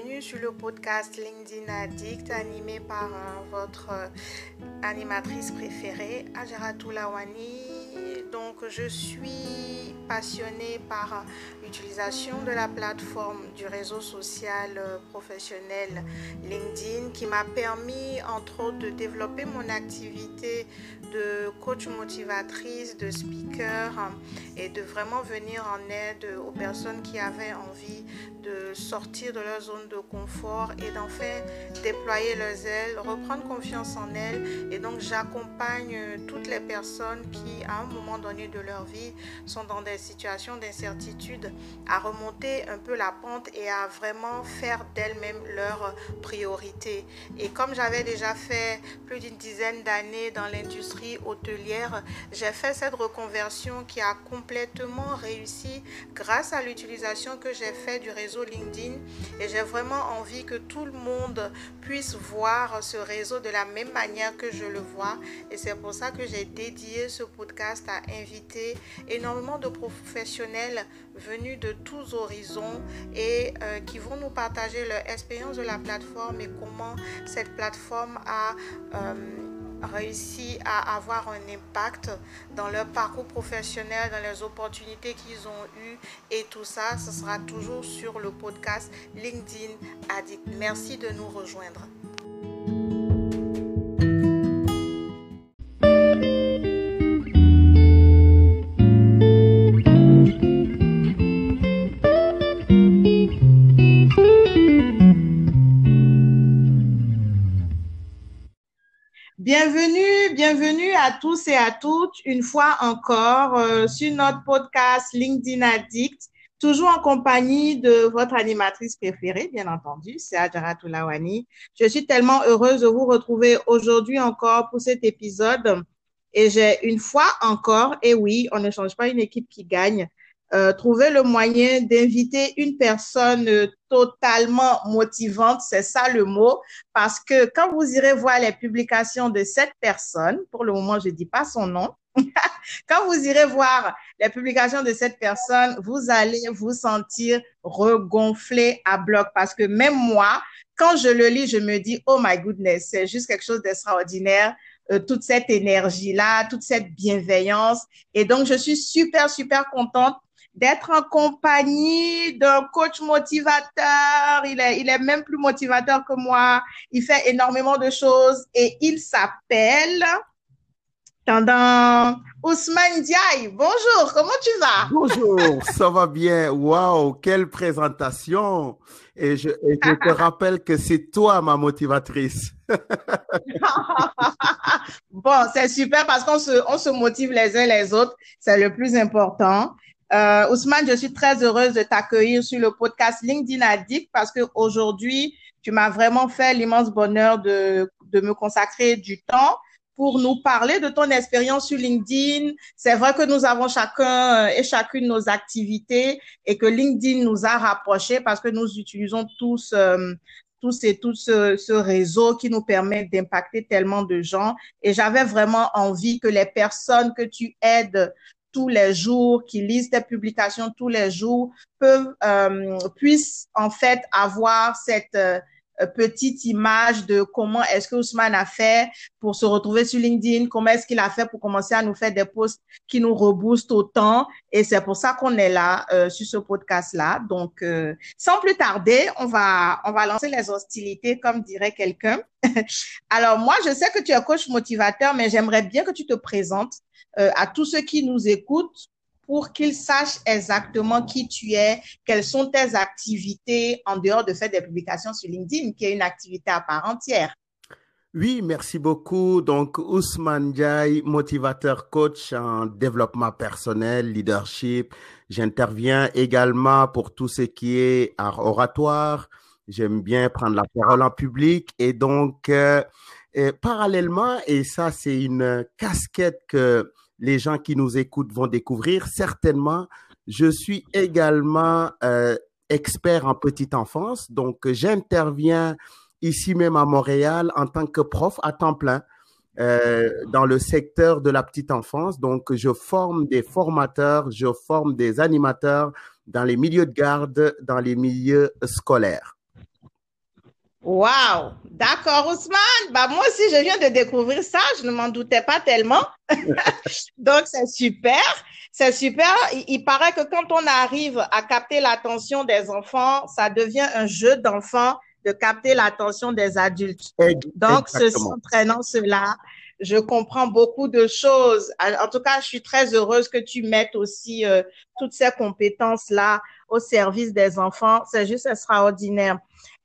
bienvenue sur le podcast LinkedIn Addict animé par euh, votre euh, animatrice préférée, Ajara Toulawani. Donc, je suis passionnée par l'utilisation de la plateforme du réseau social euh, professionnel LinkedIn qui m'a permis, entre autres, de développer mon activité de coach motivatrice, de speaker et de vraiment venir en aide aux personnes qui avaient envie de sortir de leur zone de confort et d'enfin déployer leurs ailes, reprendre confiance en elles. Et donc j'accompagne toutes les personnes qui, à un moment donné de leur vie, sont dans des situations d'incertitude à remonter un peu la pente et à vraiment faire d'elles-mêmes leur priorité. Et comme j'avais déjà fait plus d'une dizaine d'années dans l'industrie hôtelière, j'ai fait cette reconversion qui a complètement réussi grâce à l'utilisation que j'ai fait du réseau LinkedIn et j'ai vraiment envie que tout le monde puisse voir ce réseau de la même manière que je le vois. Et c'est pour ça que j'ai dédié ce podcast à inviter énormément de professionnels venus de tous horizons et euh, qui vont nous partager leur expérience de la plateforme et comment cette plateforme a... Euh, réussi à avoir un impact dans leur parcours professionnel, dans les opportunités qu'ils ont eues et tout ça, ce sera toujours sur le podcast LinkedIn Addict. Merci de nous rejoindre. Bienvenue, bienvenue à tous et à toutes une fois encore euh, sur notre podcast LinkedIn Addict, toujours en compagnie de votre animatrice préférée, bien entendu, c'est Adjara Toulawani. Je suis tellement heureuse de vous retrouver aujourd'hui encore pour cet épisode. Et j'ai une fois encore, et oui, on ne change pas une équipe qui gagne, euh, trouver le moyen d'inviter une personne euh, totalement motivante, c'est ça le mot, parce que quand vous irez voir les publications de cette personne, pour le moment, je ne dis pas son nom, quand vous irez voir les publications de cette personne, vous allez vous sentir regonflé à bloc, parce que même moi, quand je le lis, je me dis, oh my goodness, c'est juste quelque chose d'extraordinaire. Euh, toute cette énergie-là, toute cette bienveillance. Et donc, je suis super, super contente d'être en compagnie d'un coach motivateur. Il est, il est même plus motivateur que moi. Il fait énormément de choses et il s'appelle Tendant Ousmane Diaye. Bonjour, comment tu vas? Bonjour, ça va bien. Waouh, quelle présentation. Et je, et je te rappelle que c'est toi ma motivatrice. bon, c'est super parce qu'on se, on se motive les uns les autres. C'est le plus important. Euh, Ousmane, je suis très heureuse de t'accueillir sur le podcast LinkedIn Addict parce que aujourd'hui, tu m'as vraiment fait l'immense bonheur de, de me consacrer du temps pour nous parler de ton expérience sur LinkedIn. C'est vrai que nous avons chacun et chacune nos activités et que LinkedIn nous a rapprochés parce que nous utilisons tous euh, tous et tout ce, ce, réseau qui nous permet d'impacter tellement de gens. Et j'avais vraiment envie que les personnes que tu aides tous les jours, qui lisent tes publications tous les jours, peuvent, euh, puissent en fait avoir cette euh, petite image de comment est-ce que Ousmane a fait pour se retrouver sur LinkedIn, comment est-ce qu'il a fait pour commencer à nous faire des posts qui nous reboostent autant. Et c'est pour ça qu'on est là euh, sur ce podcast-là. Donc, euh, sans plus tarder, on va, on va lancer les hostilités, comme dirait quelqu'un. Alors, moi, je sais que tu es coach motivateur, mais j'aimerais bien que tu te présentes euh, à tous ceux qui nous écoutent pour qu'ils sachent exactement qui tu es, quelles sont tes activités en dehors de faire des publications sur LinkedIn, qui est une activité à part entière. Oui, merci beaucoup. Donc, Ousmane Jai, motivateur coach en développement personnel, leadership. J'interviens également pour tout ce qui est art oratoire. J'aime bien prendre la parole en public et donc, euh, parallèlement, et ça, c'est une casquette que les gens qui nous écoutent vont découvrir certainement. Je suis également euh, expert en petite enfance, donc j'interviens ici même à Montréal en tant que prof à temps plein euh, dans le secteur de la petite enfance. Donc je forme des formateurs, je forme des animateurs dans les milieux de garde, dans les milieux scolaires. Wow, d'accord Ousmane. Bah moi aussi je viens de découvrir ça, je ne m'en doutais pas tellement. Donc c'est super, c'est super. Il, il, paraît que quand on arrive à capter l'attention des enfants, ça devient un jeu d'enfants de capter l'attention des adultes. Donc Exactement. entraînant cela, je comprends beaucoup de choses. En tout cas, je suis très heureuse que tu mettes aussi euh, toutes ces compétences-là au service des enfants. C'est juste extraordinaire.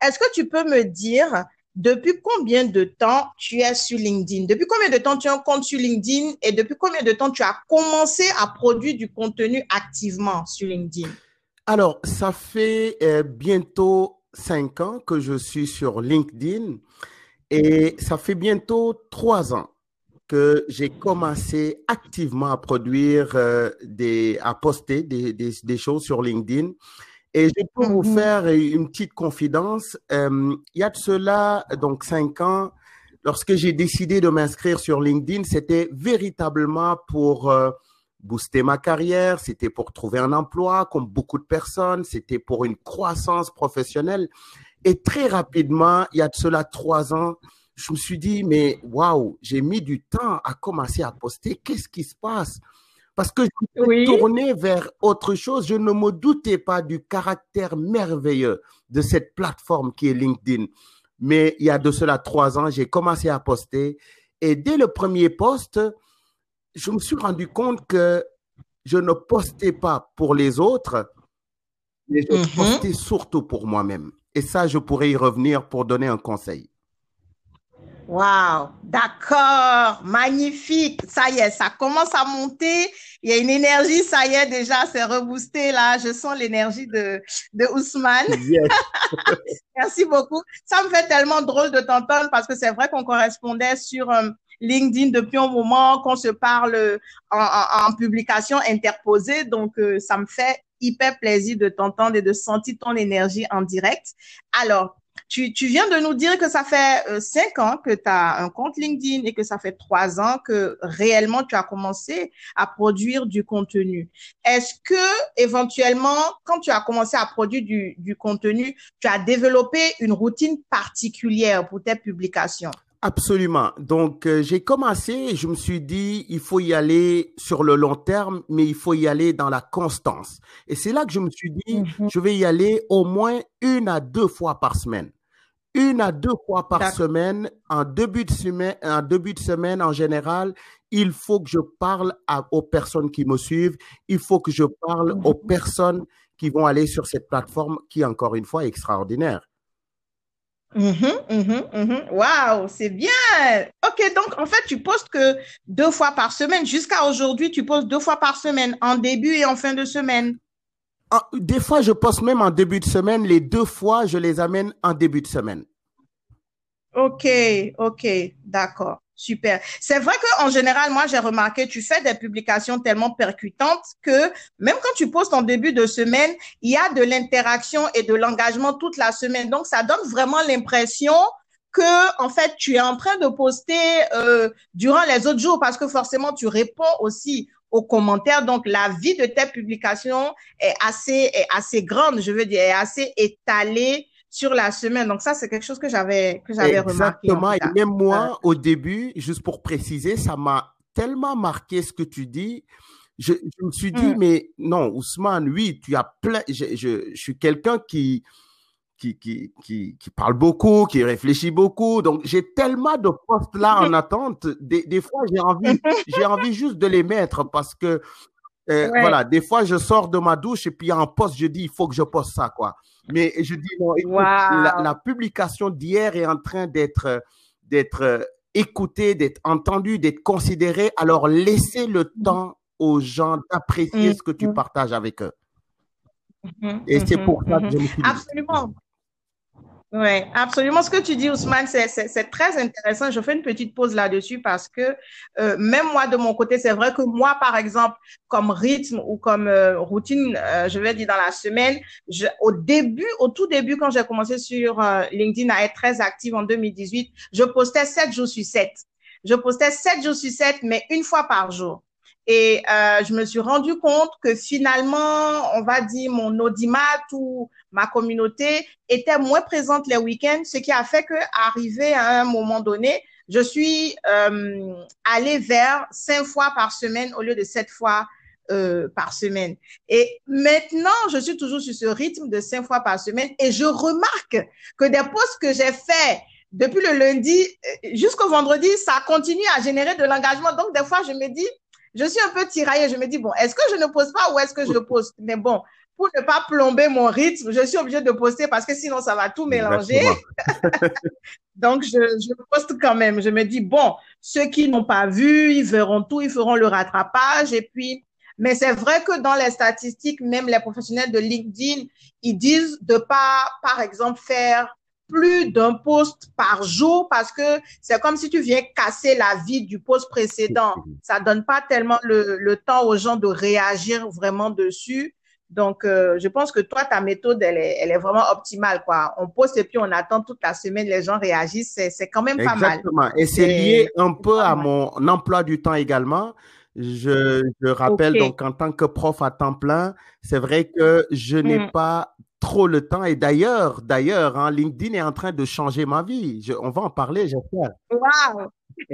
Est-ce que tu peux me dire depuis combien de temps tu es sur LinkedIn? Depuis combien de temps tu as un compte sur LinkedIn et depuis combien de temps tu as commencé à produire du contenu activement sur LinkedIn? Alors, ça fait euh, bientôt cinq ans que je suis sur LinkedIn et ça fait bientôt trois ans que j'ai commencé activement à produire euh, des, à poster des, des, des, choses sur LinkedIn. Et je peux vous Mhm. faire une petite confidence. Euh, il y a de cela, donc cinq ans, lorsque j'ai décidé de m'inscrire sur LinkedIn, c'était véritablement pour euh, booster ma carrière, c'était pour trouver un emploi, comme beaucoup de personnes, c'était pour une croissance professionnelle. Et très rapidement, il y a de cela trois ans, je me suis dit, mais waouh, j'ai mis du temps à commencer à poster. Qu'est-ce qui se passe? Parce que je me Oui. tourné vers autre chose. Je ne me doutais pas du caractère merveilleux de cette plateforme qui est LinkedIn. Mais il y a de cela trois ans, j'ai commencé à poster. Et dès le premier post, je me suis rendu compte que je ne postais pas pour les autres, mais je Mhm. postais surtout pour moi-même. Et ça, je pourrais y revenir pour donner un conseil. Wow, d'accord, magnifique. Ça y est, ça commence à monter. Il y a une énergie, ça y est, déjà, c'est reboosté là. Je sens l'énergie de, de Ousmane. Yes. Merci beaucoup. Ça me fait tellement drôle de t'entendre parce que c'est vrai qu'on correspondait sur euh, LinkedIn depuis un moment, qu'on se parle en, en, en publication interposée. Donc, euh, ça me fait hyper plaisir de t'entendre et de sentir ton énergie en direct. Alors, tu, viens de nous dire que ça fait euh, cinq ans que tu as un compte LinkedIn et que ça fait trois ans que réellement tu as commencé à produire du contenu. Est-ce que éventuellement, quand tu as commencé à produire du, du contenu, tu as développé une routine particulière pour tes publications? Absolument. Donc, euh, j'ai commencé et je me suis dit, il faut y aller sur le long terme, mais il faut y aller dans la constance. Et c'est là que je me suis dit, Mhm. je vais y aller au moins une à deux fois par semaine. Une à deux fois par semaine, en début de semaine, en début de semaine en général, il faut que je parle à- aux personnes qui me suivent. Il faut que je parle aux Mhm. personnes qui vont aller sur cette plateforme qui, encore une fois, est extraordinaire. Mhm, mhm, mhm. Waouh, c'est bien. Ok, donc en fait, tu postes que deux fois par semaine. Jusqu'à aujourd'hui, tu postes deux fois par semaine, en début et en fin de semaine. Ah, Des fois, je poste même en début de semaine. Les deux fois, je les amène en début de semaine. Ok, ok, d'accord, super. C'est vrai qu'en général, moi, j'ai remarqué, tu fais des publications tellement percutantes que même quand tu postes en début de semaine, il y a de l'interaction et de l'engagement toute la semaine. Donc, ça donne vraiment l'impression que, en fait, tu es en train de poster euh, durant les autres jours parce que forcément, tu réponds aussi aux commentaires. Donc, la vie de tes publications est assez, est assez grande, je veux dire, est assez étalée sur la semaine. Donc ça, c'est quelque chose que j'avais que j'avais remarqué. en Exactement. Et même moi, au début, juste pour préciser, ça m'a tellement marqué ce que tu dis. Je, je me suis dit, Mm. mais non, Ousmane, oui, tu as plein. Je, je, je suis quelqu'un qui, qui, qui, qui, qui parle beaucoup, qui réfléchit beaucoup. Donc, j'ai tellement de postes là en attente. Des, des fois, j'ai envie, j'ai envie juste de les mettre parce que, euh, Ouais. voilà, des fois, je sors de ma douche et puis en poste, je dis, il faut que je poste ça, quoi. Mais je dis, non, écoute, Wow. la, la publication d'hier est en train d'être, d'être euh, écoutée, d'être entendue, d'être considérée. Alors, laissez le temps aux gens d'apprécier Mm, ce que tu mm, partages avec eux. mhm, Et c'est pour ça que je me suis dit. Absolument. Ouais, absolument. Ce que tu dis, Ousmane, c'est très intéressant. Je fais une petite pause là-dessus parce que euh, même moi, de mon côté, c'est vrai que moi, par exemple, comme rythme ou comme euh, routine, euh, je vais dire dans la semaine, je, au début, au tout début, quand j'ai commencé sur euh, LinkedIn à être très active en 2018, je postais 7 jours sur 7. Je postais 7 jours sur 7, mais une fois par jour. Et euh, je me suis rendu compte que finalement, on va dire, mon audimat ou ma communauté était moins présente les week-ends, ce qui a fait que, arrivé à un moment donné, je suis euh, allée vers cinq fois par semaine au lieu de sept fois euh, par semaine. Et maintenant, je suis toujours sur ce rythme de cinq fois par semaine et je remarque que des posts que j'ai faits depuis le lundi euh, jusqu'au vendredi, ça continue à générer de l'engagement. Donc, des fois, je me dis, je suis un peu tiraillée. Je me dis, bon, est-ce que je ne pose pas ou est-ce que je pose Mais bon, pour ne pas plomber mon rythme, je suis obligée de poster parce que sinon, ça va tout mélanger. Donc, je, je, poste quand même. Je me dis, bon, ceux qui n'ont pas vu, ils verront tout, ils feront le rattrapage. Et puis, mais c'est vrai que dans les statistiques, même les professionnels de LinkedIn, ils disent de pas, par exemple, faire plus d'un post par jour parce que c'est comme si tu viens casser la vie du post précédent. Ça donne pas tellement le, le temps aux gens de réagir vraiment dessus. Donc, euh, je pense que toi, ta méthode, elle est, elle est vraiment optimale, quoi. On poste et puis on attend toute la semaine, les gens réagissent. C'est quand même pas mal. Exactement. Et c'est lié un peu à mon emploi du temps également. Je, je rappelle donc en tant que prof à temps plein, c'est vrai que je n'ai mm. pas trop le temps. Et d'ailleurs, d'ailleurs, hein, LinkedIn est en train de changer ma vie. Je, on va en parler, j'espère. Wow!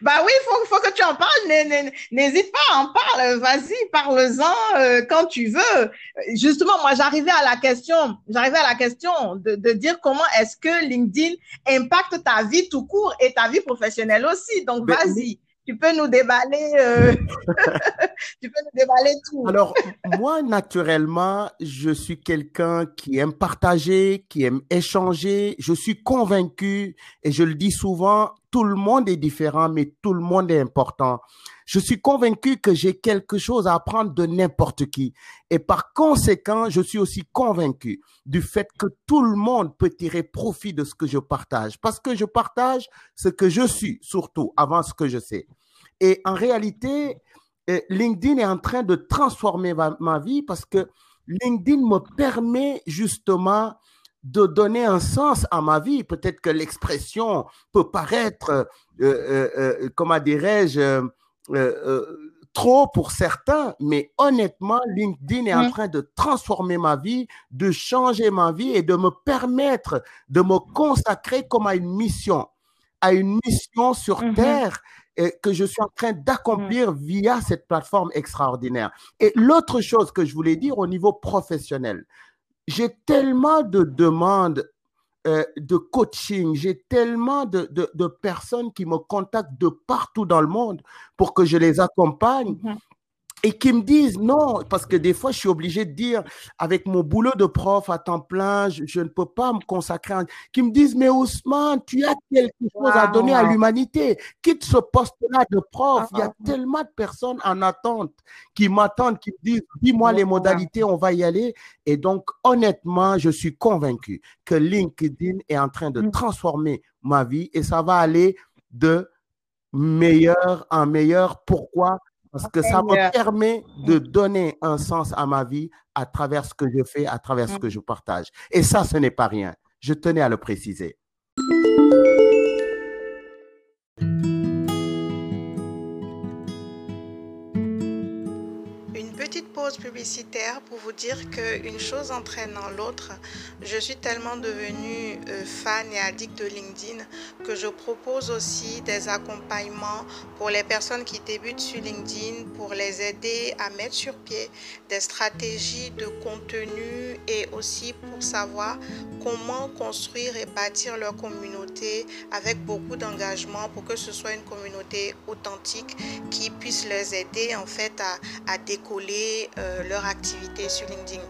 bah oui, il faut, faut, que tu en parles. N'hésite pas, en parle. Vas-y, parle-en euh, quand tu veux. Justement, moi, j'arrivais à la question, j'arrivais à la question de, de dire comment est-ce que LinkedIn impacte ta vie tout court et ta vie professionnelle aussi. Donc, vas-y tu peux nous déballer, euh, tu peux nous déballer tout. Alors, moi, naturellement, je suis quelqu'un qui aime partager, qui aime échanger. Je suis convaincu, et je le dis souvent, tout le monde est différent, mais tout le monde est important. Je suis convaincu que j'ai quelque chose à apprendre de n'importe qui. Et par conséquent, je suis aussi convaincu du fait que tout le monde peut tirer profit de ce que je partage. Parce que je partage ce que je suis, surtout, avant ce que je sais. Et en réalité, euh, LinkedIn est en train de transformer ma, vie parce que LinkedIn me permet justement de donner un sens à ma vie. Peut-être que l'expression peut paraître, euh, euh, comment dirais-je, trop pour certains, mais honnêtement, LinkedIn est en train de transformer ma vie, de changer ma vie et de me permettre de me consacrer comme à une mission, à une mission sur mm-hmm. Terre que je suis en train d'accomplir mm. via cette plateforme extraordinaire. Et l'autre chose que je voulais dire au niveau professionnel, j'ai tellement de demandes euh, de coaching, j'ai tellement de, de, de, personnes qui me contactent de partout dans le monde pour que je les accompagne. Mm-hmm et qui me disent non, parce que des fois, je suis obligé de dire, avec mon boulot de prof à temps plein, je, ne peux pas me consacrer, à... qui me disent, mais Ousmane, tu as quelque chose à donner à l'humanité, quitte ce poste-là de prof. Il y a tellement de personnes en attente qui m'attendent, qui me disent, dis-moi les modalités, on va y aller. Et donc, honnêtement, je suis convaincu que LinkedIn est en train de mm. transformer ma vie et ça va aller de meilleur en meilleur. Pourquoi? Parce que ça me permet de donner un sens à ma vie à travers ce que je fais, à travers ce mm. que je partage. Et ça, ce n'est pas rien. Je tenais à le préciser. Publicitaire pour vous dire qu'une chose entraînant l'autre, je suis tellement devenue euh, fan et addict de LinkedIn que je propose aussi des accompagnements pour les personnes qui débutent sur LinkedIn pour les aider à mettre sur pied des stratégies de contenu et aussi pour savoir comment construire et bâtir leur communauté avec beaucoup d'engagement pour que ce soit une communauté authentique qui puisse les aider en fait à, à décoller euh, leur activité sur LinkedIn.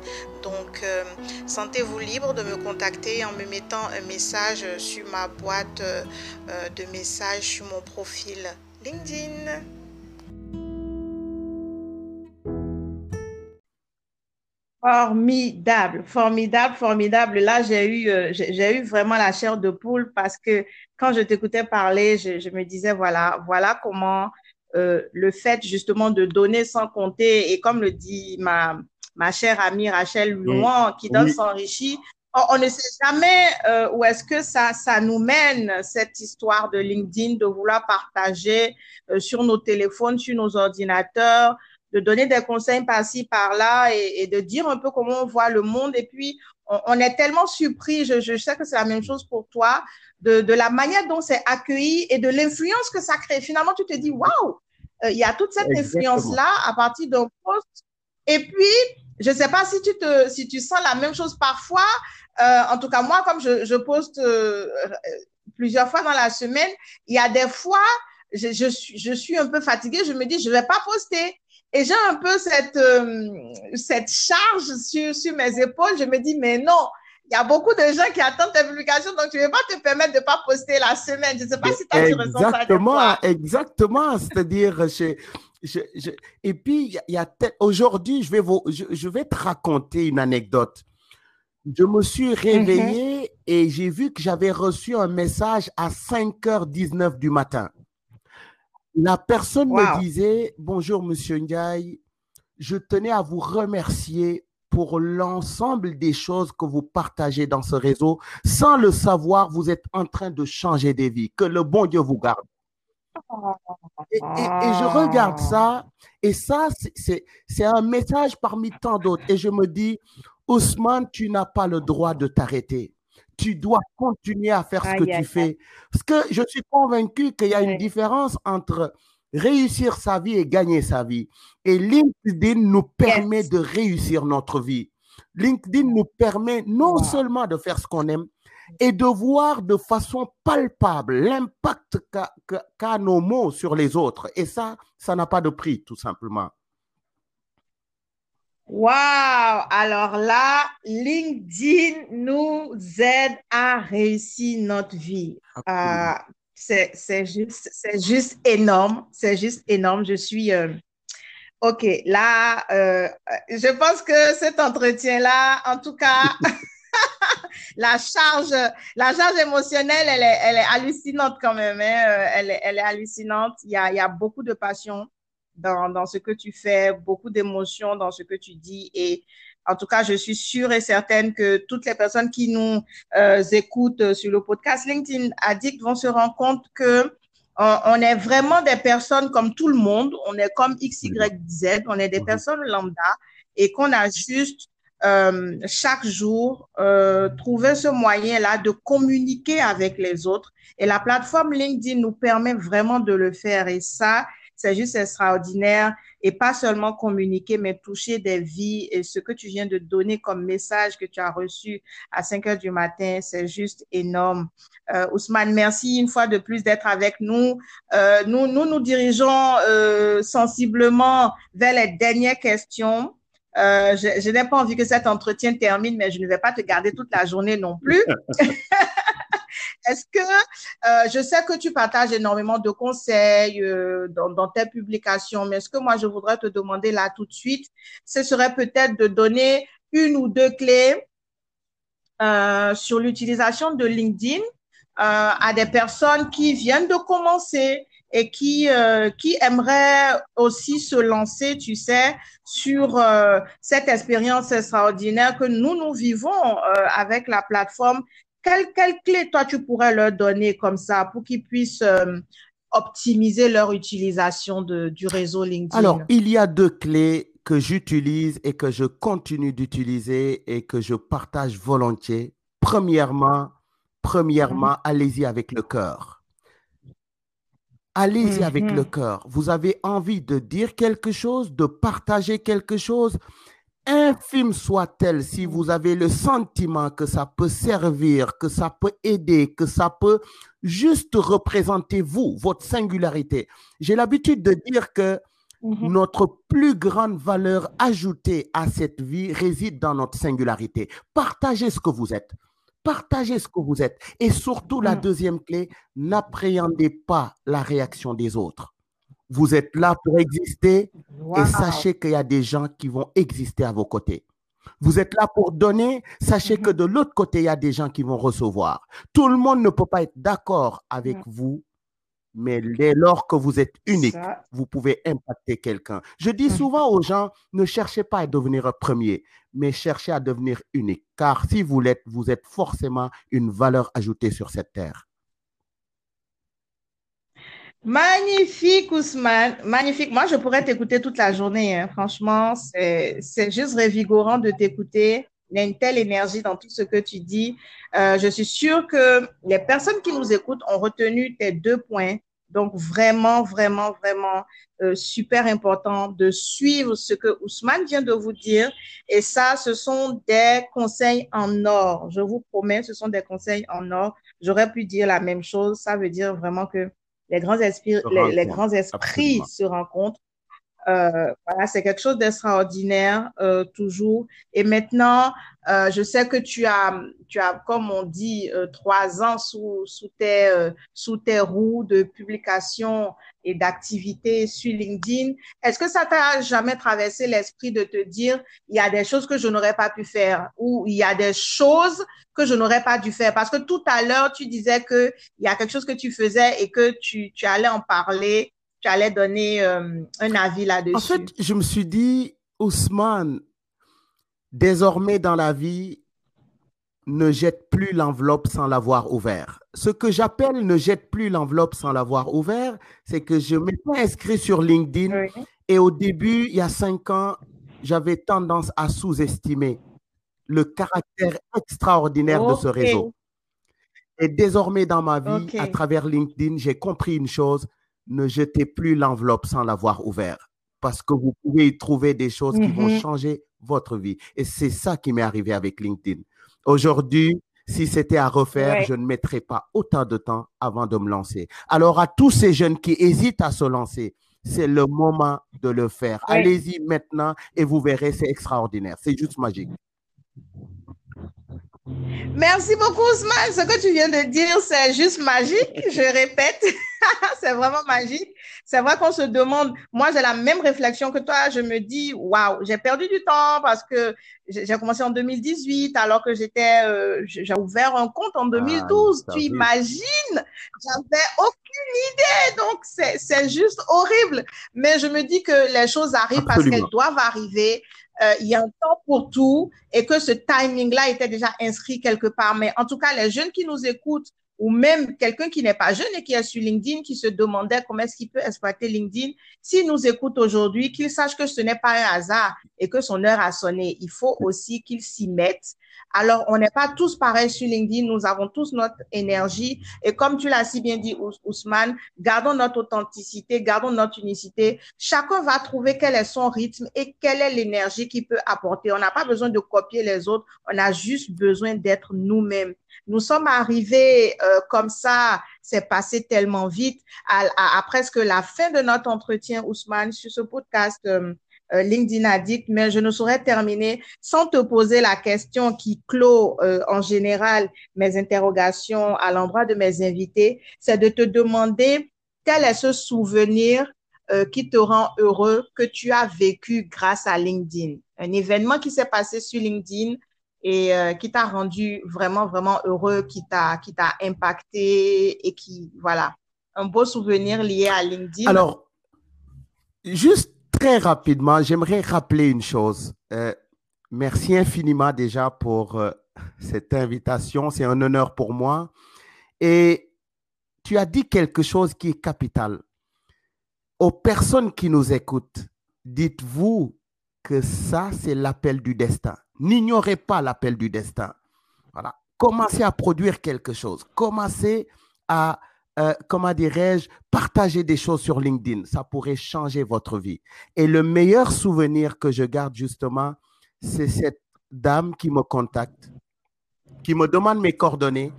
Donc, euh, sentez-vous libre de me contacter en me mettant un message sur ma boîte euh, de messages sur mon profil LinkedIn. Formidable, formidable, formidable. Là, j'ai eu, eu vraiment la chair de poule parce que quand je t'écoutais parler, je, je, me disais, voilà, voilà comment euh, le fait justement de donner sans compter, et comme le dit ma, ma chère amie Rachel Louan, qui donne s'enrichit, on ne sait jamais euh, où est-ce que ça, ça nous mène, cette histoire de LinkedIn, de vouloir partager euh, sur nos téléphones, sur nos ordinateurs, de donner des conseils par-ci, par-là et, de dire un peu comment on voit le monde. Et puis, on, est tellement surpris, je, je sais que c'est la même chose pour toi, de, de la manière dont c'est accueilli et de l'influence que ça crée. Finalement, tu te dis, waouh, euh, il y a toute cette influence-là à partir d'un poste. Et puis, je ne sais pas si tu, te, si tu sens la même chose parfois. Euh, en tout cas, moi, comme je, je poste euh, plusieurs fois dans la semaine, il y a des fois, je, je, suis, je suis un peu fatiguée, je me dis, je ne vais pas poster. Et j'ai un peu cette, cette charge sur, sur mes épaules. Je me dis, mais non, il y a beaucoup de gens qui attendent tes publications, donc tu ne veux pas te permettre de ne pas poster la semaine. Je ne sais pas si tu as ressens ça. Exactement, exactement. C'est-à-dire, et puis, il y a, aujourd'hui, je vais, vous, je, vais te raconter une anecdote. Je me suis réveillé mm-hmm. et j'ai vu que j'avais reçu un message à 5h19 du matin. La personne me disait Bonjour, monsieur Ndiaye, je tenais à vous remercier pour l'ensemble des choses que vous partagez dans ce réseau. Sans le savoir, vous êtes en train de changer des vies. Que le bon Dieu vous garde. Et, je regarde ça, et ça, c'est un message parmi tant d'autres. Et je me dis, Ousmane, tu n'as pas le droit de t'arrêter. Tu dois continuer à faire ce que tu fais. Parce que je suis convaincu qu'il y a une différence entre réussir sa vie et gagner sa vie. Et LinkedIn nous permet de réussir notre vie. LinkedIn nous permet non seulement de faire ce qu'on aime, et de voir de façon palpable l'impact qu'a nos mots sur les autres. Et ça, ça n'a pas de prix, tout simplement. Wow! Alors là, LinkedIn nous aide à réussir notre vie. Euh, c'est juste, juste énorme. C'est juste énorme. Je suis. Euh, OK, là, euh, je pense que cet entretien-là, en tout cas, la charge, la charge émotionnelle, elle est, elle est hallucinante quand même. Hein. Euh, elle, est, elle est hallucinante. Il y a, il y a beaucoup de passion dans, dans ce que tu fais, beaucoup d'émotions dans ce que tu dis. Et en tout cas, je suis sûre et certaine que toutes les personnes qui nous euh, écoutent sur le podcast LinkedIn Addict vont se rendre compte que on, est vraiment des personnes comme tout le monde. On est comme X, Y, Z. On est des personnes lambda et qu'on a juste euh, chaque jour euh, trouver ce moyen-là de communiquer avec les autres. Et la plateforme LinkedIn nous permet vraiment de le faire. Et ça, c'est juste extraordinaire. Et pas seulement communiquer, mais toucher des vies. Et ce que tu viens de donner comme message que tu as reçu à 5 heures du matin, c'est juste énorme. Euh, Ousmane, merci une fois de plus d'être avec nous. Euh, nous, nous nous dirigeons euh, sensiblement vers les dernières questions. Euh, je, n'ai pas envie que cet entretien termine, mais je ne vais pas te garder toute la journée non plus. Est-ce que euh, je sais que tu partages énormément de conseils euh, dans, tes publications, mais ce que moi je voudrais te demander là tout de suite, ce serait peut-être de donner une ou deux clés sur l'utilisation de LinkedIn à des personnes qui viennent de commencer et qui, euh, qui aimerait aussi se lancer, tu sais, sur euh, cette expérience extraordinaire que nous, nous vivons euh, avec la plateforme. Quelle, quelle clé, toi, tu pourrais leur donner comme ça pour qu'ils puissent optimiser leur utilisation de, du réseau LinkedIn? Alors, il y a deux clés que j'utilise et que je continue d'utiliser et que je partage volontiers. Premièrement, premièrement, mm-hmm. allez-y avec le cœur Allez-y avec le mhm. cœur. Vous avez envie de dire quelque chose, de partager quelque chose, infime soit-elle, si vous avez le sentiment que ça peut servir, que ça peut aider, que ça peut juste représenter vous, votre singularité. J'ai l'habitude de dire que mhm. notre plus grande valeur ajoutée à cette vie réside dans notre singularité. Partagez ce que vous êtes. Partagez ce que vous êtes. Et surtout, la mm. deuxième clé, n'appréhendez pas la réaction des autres. Vous êtes là pour exister et sachez qu'il y a des gens qui vont exister à vos côtés. Vous êtes là pour donner, sachez que mm-hmm. de l'autre côté, il y a des gens qui vont recevoir. Tout le monde ne peut pas être d'accord avec mm. vous, mais dès lors que vous êtes unique, vous pouvez impacter quelqu'un. Je dis mmh. souvent aux gens, ne cherchez pas à devenir premier, mais cherchez à devenir unique, car si vous l'êtes, vous êtes forcément une valeur ajoutée sur cette terre. Magnifique, Ousmane. Magnifique. Moi, je pourrais t'écouter toute la journée. Hein. Franchement, c'est juste révigorant de t'écouter. Il y a une telle énergie dans tout ce que tu dis. Euh, je suis sûre que les personnes qui nous écoutent ont retenu tes deux points. Donc, vraiment, vraiment, vraiment euh, super important de suivre ce que Ousmane vient de vous dire. Et ça, ce sont des conseils en or. Je vous promets, ce sont des conseils en or. J'aurais pu dire la même chose. Ça veut dire vraiment que les grands esprits, les, grands esprits se rencontrent. Euh, voilà, c'est quelque chose d'extraordinaire euh, toujours. Et maintenant, euh, je sais que tu as, tu as, comme on dit, trois ans sous, sous, tes, sous tes roues de publication et d'activité sur LinkedIn. Est-ce que ça t'a jamais traversé l'esprit de te dire, il y a des choses que je n'aurais pas pu faire ou il y a des choses que je n'aurais pas dû faire? Parce que tout à l'heure, tu disais qu'il y a quelque chose que tu faisais et que tu, tu allais en parler tu allais donner euh, un avis là-dessus. En fait, je me suis dit, Ousmane, désormais dans la vie, ne jette plus l'enveloppe sans l'avoir ouvert. Ce que j'appelle ne jette plus l'enveloppe sans l'avoir ouvert, c'est que je m'étais inscrit sur LinkedIn et au début, il y a cinq ans, j'avais tendance à sous-estimer le caractère extraordinaire de ce réseau. Et désormais dans ma vie, à travers LinkedIn, j'ai compris une chose, ne jetez plus l'enveloppe sans l'avoir ouverte parce que vous pouvez y trouver des choses qui vont mm-hmm. changer votre vie. Et c'est ça qui m'est arrivé avec LinkedIn. Aujourd'hui, si c'était à refaire, je ne mettrais pas autant de temps avant de me lancer. Alors à tous ces jeunes qui hésitent à se lancer, c'est le moment de le faire. Allez-y maintenant et vous verrez, c'est extraordinaire. C'est juste magique. Merci beaucoup, Ousmane. Ce que tu viens de dire, c'est juste magique. Je répète, c'est vraiment magique. C'est vrai qu'on se demande, moi j'ai la même réflexion que toi, je me dis, waouh, j'ai perdu du temps parce que j'ai commencé en 2018 alors que j'étais, euh, j'ai ouvert un compte en 2012. Ah, tu imagines, j'avais aucune idée, donc c'est juste horrible. Mais je me dis que les choses arrivent parce qu'elles doivent arriver. Euh, il y a un temps pour tout et que ce timing-là était déjà inscrit quelque part. Mais en tout cas, les jeunes qui nous écoutent ou même quelqu'un qui n'est pas jeune et qui est sur LinkedIn, qui se demandait comment est-ce qu'il peut exploiter LinkedIn, s'il nous écoute aujourd'hui, qu'il sache que ce n'est pas un hasard et que son heure a sonné. Il faut aussi qu'il s'y mette alors, on n'est pas tous pareils sur LinkedIn, nous avons tous notre énergie. Et comme tu l'as si bien dit, Ousmane, gardons notre authenticité, gardons notre unicité. Chacun va trouver quel est son rythme et quelle est l'énergie qu'il peut apporter. On n'a pas besoin de copier les autres, on a juste besoin d'être nous-mêmes. Nous sommes arrivés euh, comme ça, c'est passé tellement vite à, presque la fin de notre entretien, Ousmane, sur ce podcast. Euh, euh, LinkedIn Addict, mais je ne saurais terminer sans te poser la question qui clôt euh, en général mes interrogations à l'endroit de mes invités, c'est de te demander quel est ce souvenir qui te rend heureux que tu as vécu grâce à LinkedIn, un événement qui s'est passé sur LinkedIn et qui t'a rendu vraiment vraiment heureux, qui t'a qui t'a impacté et qui voilà un beau souvenir lié à LinkedIn. Alors juste Très rapidement, j'aimerais rappeler une chose. Euh, merci infiniment déjà pour euh, cette invitation. C'est un honneur pour moi. Et tu as dit quelque chose qui est capital. Aux personnes qui nous écoutent, dites-vous que ça, c'est l'appel du destin. N'ignorez pas l'appel du destin. Voilà. Commencez à produire quelque chose. Commencez à euh, comment dirais-je, partager des choses sur LinkedIn. Ça pourrait changer votre vie. Et le meilleur souvenir que je garde justement, c'est cette dame qui me contacte, qui me demande mes coordonnées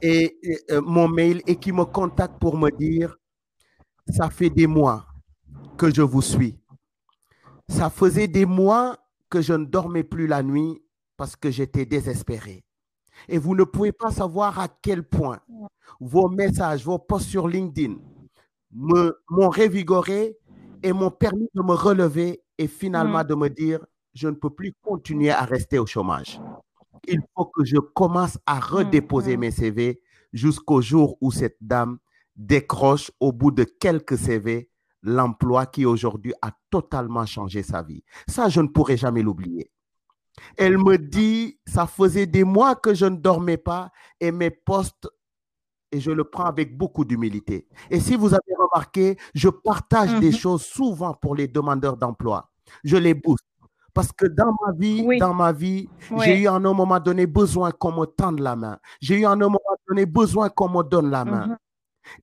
et, euh, mon mail et qui me contacte pour me dire, ça fait des mois que je vous suis. Ça faisait des mois que je ne dormais plus la nuit parce que j'étais désespéré. Et vous ne pouvez pas savoir à quel point vos messages, vos posts sur LinkedIn m'ont révigoré et m'ont permis de me relever et finalement mm. de me dire, je ne peux plus continuer à rester au chômage. Il faut que je commence à mm, redéposer mm. mes CV jusqu'au jour où cette dame décroche au bout de quelques CV l'emploi qui aujourd'hui a totalement changé sa vie. Ça, je ne pourrai jamais l'oublier. Elle me dit, ça faisait des mois que je ne dormais pas et mes postes, et je le prends avec beaucoup d'humilité. Et si vous avez remarqué, je partage des Mhm. choses souvent pour les demandeurs d'emploi. Je les booste. Parce que dans ma vie, Oui. dans ma vie, j'ai eu à un moment donné besoin qu'on me tende la main. J'ai eu à un moment donné besoin qu'on me donne la main. Mhm.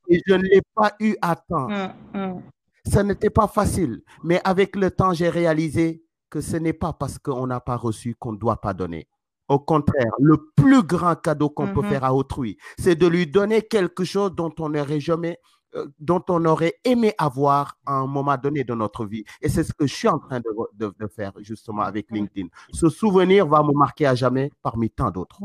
Et je ne l'ai pas eu à temps. Mm, mm. Ce n'était pas facile, mais avec le temps, j'ai réalisé que ce n'est pas parce qu'on n'a pas reçu qu'on ne doit pas donner. Au contraire, le plus grand cadeau qu'on peut Mhm. faire à autrui, c'est de lui donner quelque chose dont on n'aurait jamais, euh, dont on aurait aimé avoir à un moment donné de notre vie. Et c'est ce que je suis en train de, de- de faire justement avec LinkedIn. Ce souvenir va me marquer à jamais parmi tant d'autres.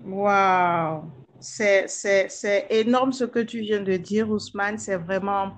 Wow, c'est, énorme ce que tu viens de dire, Ousmane. C'est vraiment,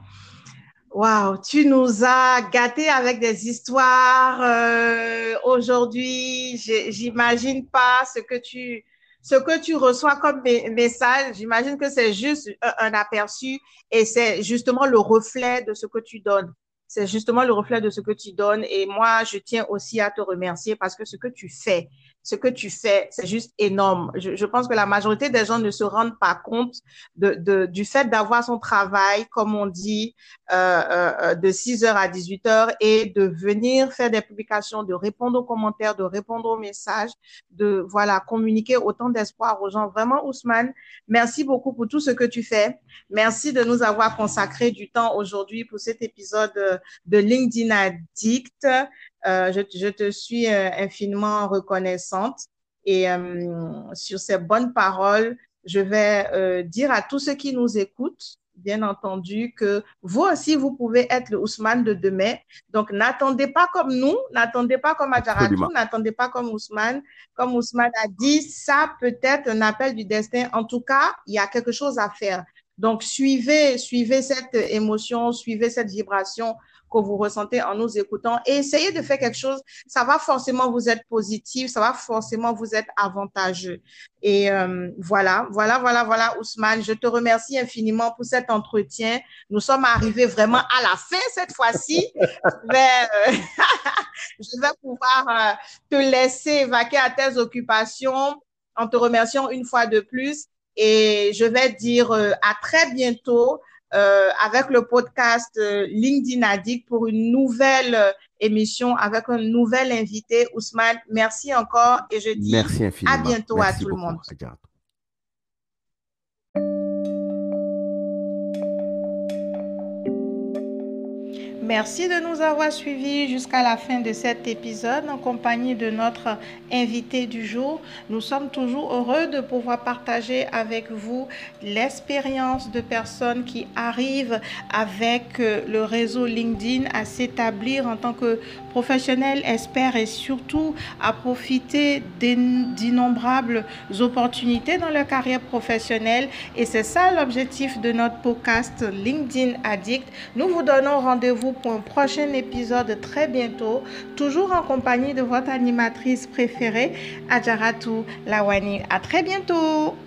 wow, tu nous as gâtés avec des histoires. euh, aujourd'hui, j'imagine pas ce que tu, ce que tu reçois comme message. J'imagine que c'est juste un aperçu et c'est justement le reflet de ce que tu donnes. C'est justement le reflet de ce que tu donnes. Et moi, je tiens aussi à te remercier parce que ce que tu fais, ce que tu fais, c'est juste énorme. Je, pense que la majorité des gens ne se rendent pas compte de, du fait d'avoir son travail, comme on dit, euh, euh, euh, de 6 heures à 18 heures et de venir faire des publications, de répondre aux commentaires, de répondre aux messages, de voilà, communiquer autant d'espoir aux gens. Vraiment, Ousmane, merci beaucoup pour tout ce que tu fais. Merci de nous avoir consacré du temps aujourd'hui pour cet épisode de LinkedIn Addict. Euh, je, je te suis euh, infiniment reconnaissante. Et euh, sur ces bonnes paroles, je vais euh, dire à tous ceux qui nous écoutent, bien entendu, que vous aussi, vous pouvez être le Ousmane de demain. Donc, n'attendez pas comme nous, n'attendez pas comme Adjaratou, n'attendez pas comme Ousmane. Comme Ousmane a dit, ça peut être un appel du destin. En tout cas, il y a quelque chose à faire. Donc, suivez, suivez cette émotion, suivez cette vibration que vous ressentez en nous écoutant et essayez de faire quelque chose. Ça va forcément vous être positif, ça va forcément vous être avantageux. Et euh, voilà, voilà, voilà, voilà, Ousmane. Je te remercie infiniment pour cet entretien. Nous sommes arrivés vraiment à la fin cette fois-ci. je, vais, euh, pouvoir euh, te laisser évacuer à tes occupations en te remerciant une fois de plus. Et je vais dire à très bientôt euh, avec le podcast euh, LinkedIn Addict pour une nouvelle euh, émission avec un nouvel invité. Ousmane, merci encore et je dis Merci à bientôt Merci à tout le monde. Merci de nous avoir suivis jusqu'à la fin de cet épisode en compagnie de notre invité du jour. Nous sommes toujours heureux de pouvoir partager avec vous l'expérience de personnes qui arrivent avec euh, le réseau LinkedIn à s'établir en tant que professionnels, experts et surtout à profiter d'in- d'innombrables opportunités dans leur carrière professionnelle. Et c'est ça l'objectif de notre podcast LinkedIn Addict. Nous vous donnons rendez-vous pour un prochain épisode très bientôt, toujours en compagnie de votre animatrice préférée, Adjaratou Lawani. À très bientôt!